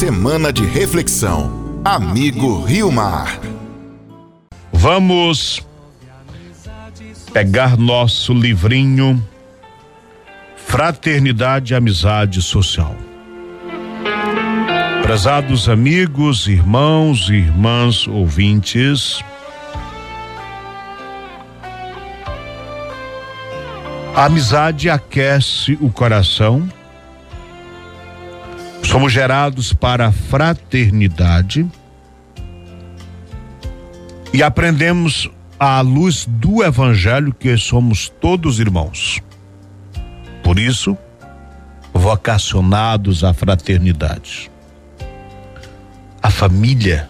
Semana de reflexão. Amigo Rio Mar. Vamos pegar nosso livrinho Fraternidade e Amizade Social. Prezados amigos, irmãos e irmãs ouvintes, a amizade aquece o coração. Somos gerados para a fraternidade e aprendemos à luz do Evangelho que somos todos irmãos. Por isso, vocacionados à fraternidade. A família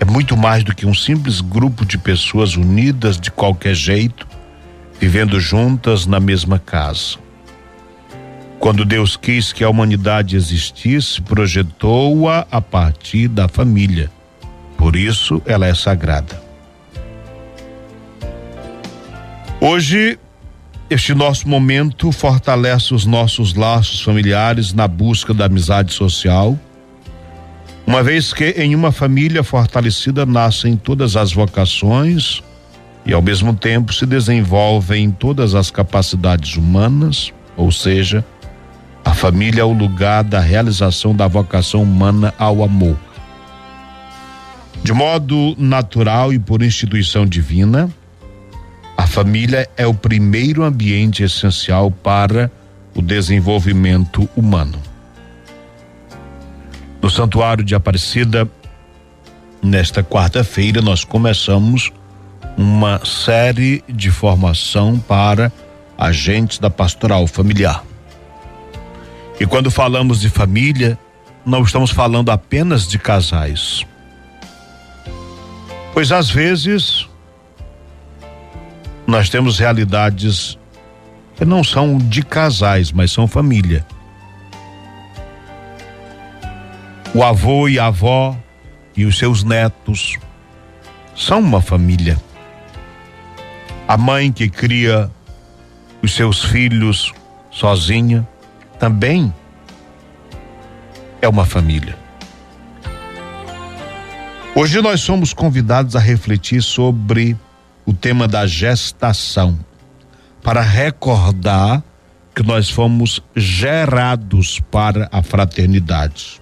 é muito mais do que um simples grupo de pessoas unidas de qualquer jeito, vivendo juntas na mesma casa. Quando Deus quis que a humanidade existisse, projetou-a a partir da família. Por isso ela é sagrada. Hoje, este nosso momento fortalece os nossos laços familiares na busca da amizade social uma vez que em uma família fortalecida nascem todas as vocações e ao mesmo tempo se desenvolvem todas as capacidades humanas, ou seja, a família é o lugar da realização da vocação humana ao amor. De modo natural e por instituição divina, a família é o primeiro ambiente essencial para o desenvolvimento humano no Santuário de Aparecida, nesta quarta-feira, nós começamos uma série de formação para agentes da pastoral familiar. E quando falamos de família, não estamos falando apenas de casais. Pois às vezes nós temos realidades que não são de casais, mas são família. O avô e a avó e os seus netos são uma família. A mãe que cria os seus filhos sozinha também é uma família. Hoje nós somos convidados a refletir sobre o tema da gestação, para recordar que nós fomos gerados para a fraternidade.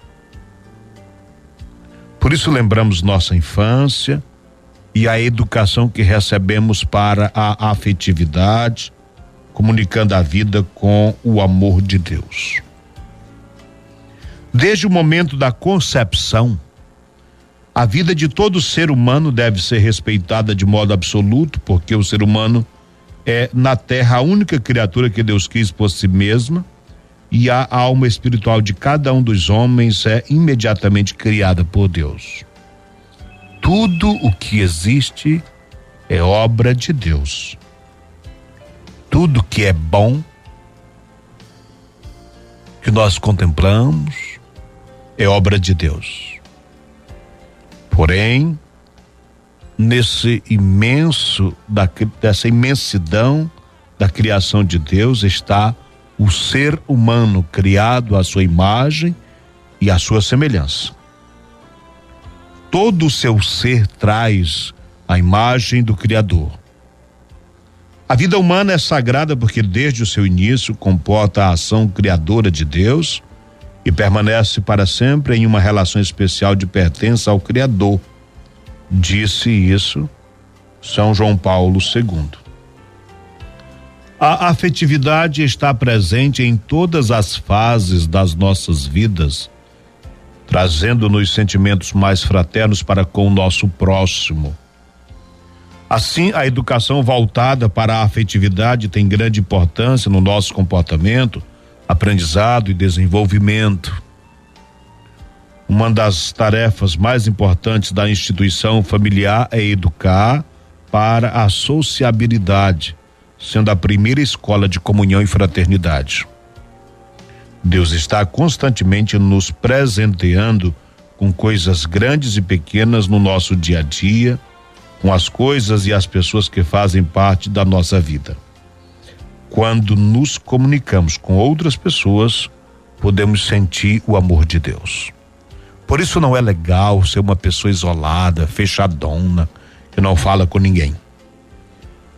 Por isso lembramos nossa infância e a educação que recebemos para a afetividade, comunicando a vida com o amor de Deus. Desde o momento da concepção, a vida de todo ser humano deve ser respeitada de modo absoluto, porque o ser humano é na terra a única criatura que Deus quis por si mesma e a alma espiritual de cada um dos homens é imediatamente criada por Deus. Tudo o que existe é obra de Deus. Tudo que é bom que nós contemplamos é obra de Deus. Porém, nesse imenso da, dessa imensidão da criação de Deus está o ser humano criado à sua imagem e à sua semelhança. Todo o seu ser traz a imagem do Criador. A vida humana é sagrada porque desde o seu início comporta a ação criadora de Deus e permanece para sempre em uma relação especial de pertença ao Criador. Disse isso São João Paulo II. A afetividade está presente em todas as fases das nossas vidas, trazendo-nos sentimentos mais fraternos para com o nosso próximo. Assim, a educação voltada para a afetividade tem grande importância no nosso comportamento, aprendizado e desenvolvimento. Uma das tarefas mais importantes da instituição familiar é educar para a sociabilidade sendo a primeira escola de comunhão e fraternidade. Deus está constantemente nos presenteando com coisas grandes e pequenas no nosso dia a dia, com as coisas e as pessoas que fazem parte da nossa vida. Quando nos comunicamos com outras pessoas, podemos sentir o amor de Deus. Por isso não é legal ser uma pessoa isolada, fechadona, que não fala com ninguém.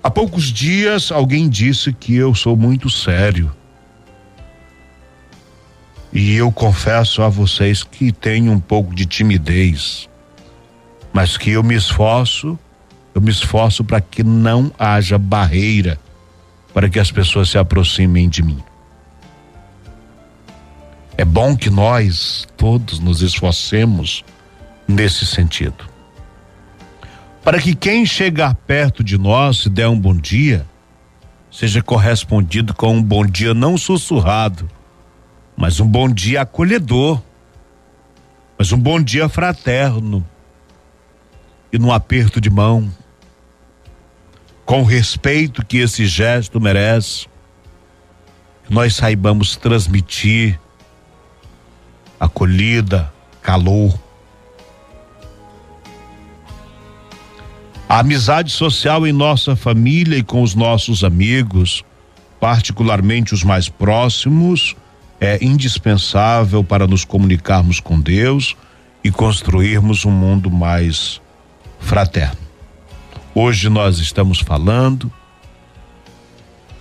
Há poucos dias alguém disse que eu sou muito sério. E eu confesso a vocês que tenho um pouco de timidez, mas que eu me esforço, eu me esforço para que não haja barreira para que as pessoas se aproximem de mim. É bom que nós todos nos esforcemos nesse sentido. Para que quem chegar perto de nós e der um bom dia, seja correspondido com um bom dia não sussurrado, mas um bom dia acolhedor, mas um bom dia fraterno e num aperto de mão, com o respeito que esse gesto merece, nós saibamos transmitir acolhida, calor. A amizade social em nossa família e com os nossos amigos, particularmente os mais próximos, é indispensável para nos comunicarmos com Deus e construirmos um mundo mais fraterno. Hoje nós estamos falando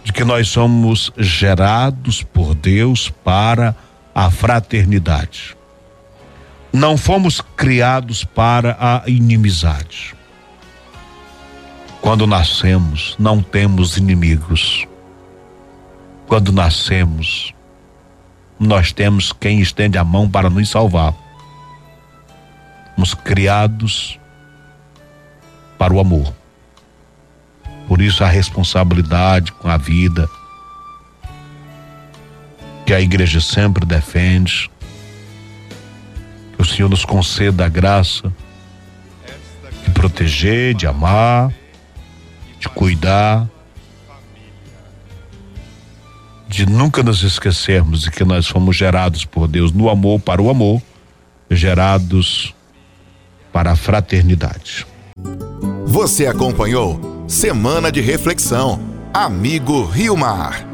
de que nós somos gerados por Deus para a fraternidade. Não fomos criados para a inimizade. Quando nascemos, não temos inimigos. Quando nascemos, nós temos quem estende a mão para nos salvar. Fomos criados para o amor. Por isso a responsabilidade com a vida, que a igreja sempre defende. Que o Senhor nos conceda a graça de proteger, de amar, de cuidar, de nunca nos esquecermos de que nós fomos gerados por Deus no amor para o amor, gerados para a fraternidade. Você acompanhou Semana de Reflexão. Amigo Rio Mar.